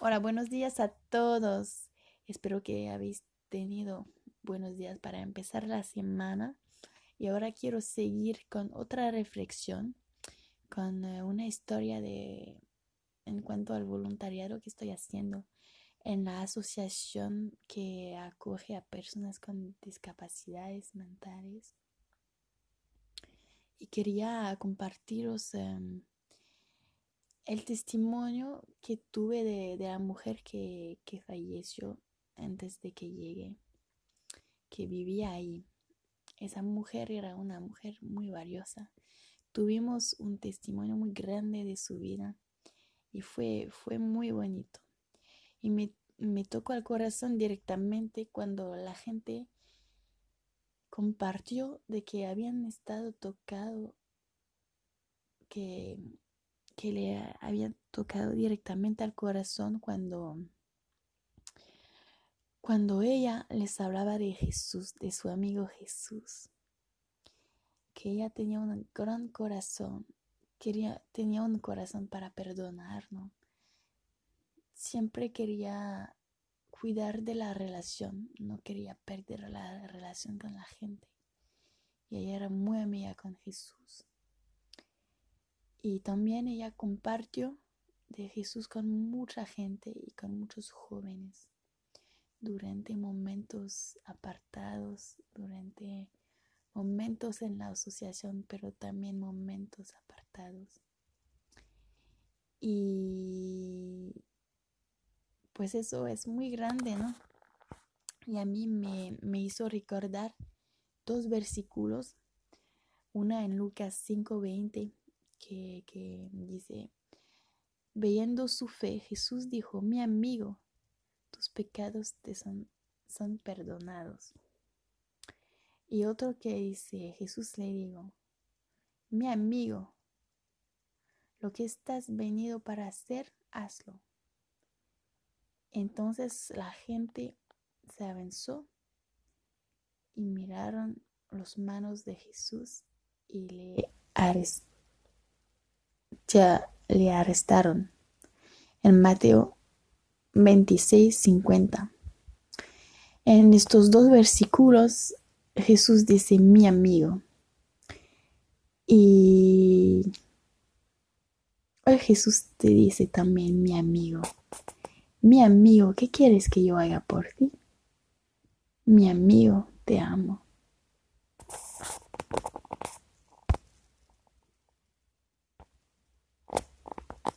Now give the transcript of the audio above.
Hola, buenos días a todos. Espero que habéis tenido buenos días para empezar la semana. Y ahora quiero seguir con otra reflexión, con eh, una historia de en cuanto al voluntariado que estoy haciendo en la asociación que acoge a personas con discapacidades mentales. Y quería compartiros em, el testimonio que tuve de, la mujer que, que, falleció antes de que llegue, que vivía ahí. Esa mujer era una mujer muy valiosa. Tuvimos un testimonio muy grande de su vida y fue, fue muy bonito. Y me, me tocó al corazón directamente cuando la gente compartió de que habían estado tocado, que que le había tocado directamente al corazón cuando, cuando ella les hablaba de Jesús, de su amigo Jesús, que ella tenía un gran corazón, quería, tenía un corazón para perdonar, ¿no? Siempre quería cuidar de la relación, no quería perder la relación con la gente. Y ella era muy amiga con Jesús. Y también ella compartió de Jesús con mucha gente y con muchos jóvenes durante momentos apartados, durante momentos en la asociación, pero también momentos apartados. Y pues eso es muy grande, ¿no? Y a mí me, me hizo recordar dos versículos, una en Lucas 5:20 que, dice, viendo su fe, Jesús dijo, mi amigo, tus pecados te son, son perdonados. Y otro que dice, Jesús le dijo, mi amigo, lo que estás venido para hacer, hazlo. Entonces la gente se avanzó y miraron los manos de Jesús y le arrestaron ya le arrestaron. En Mateo 26, 50. En estos dos versículos Jesús dice mi amigo. Y hoy Jesús te dice también mi amigo. Mi amigo, ¿qué quieres que yo haga por ti? Mi amigo, te amo.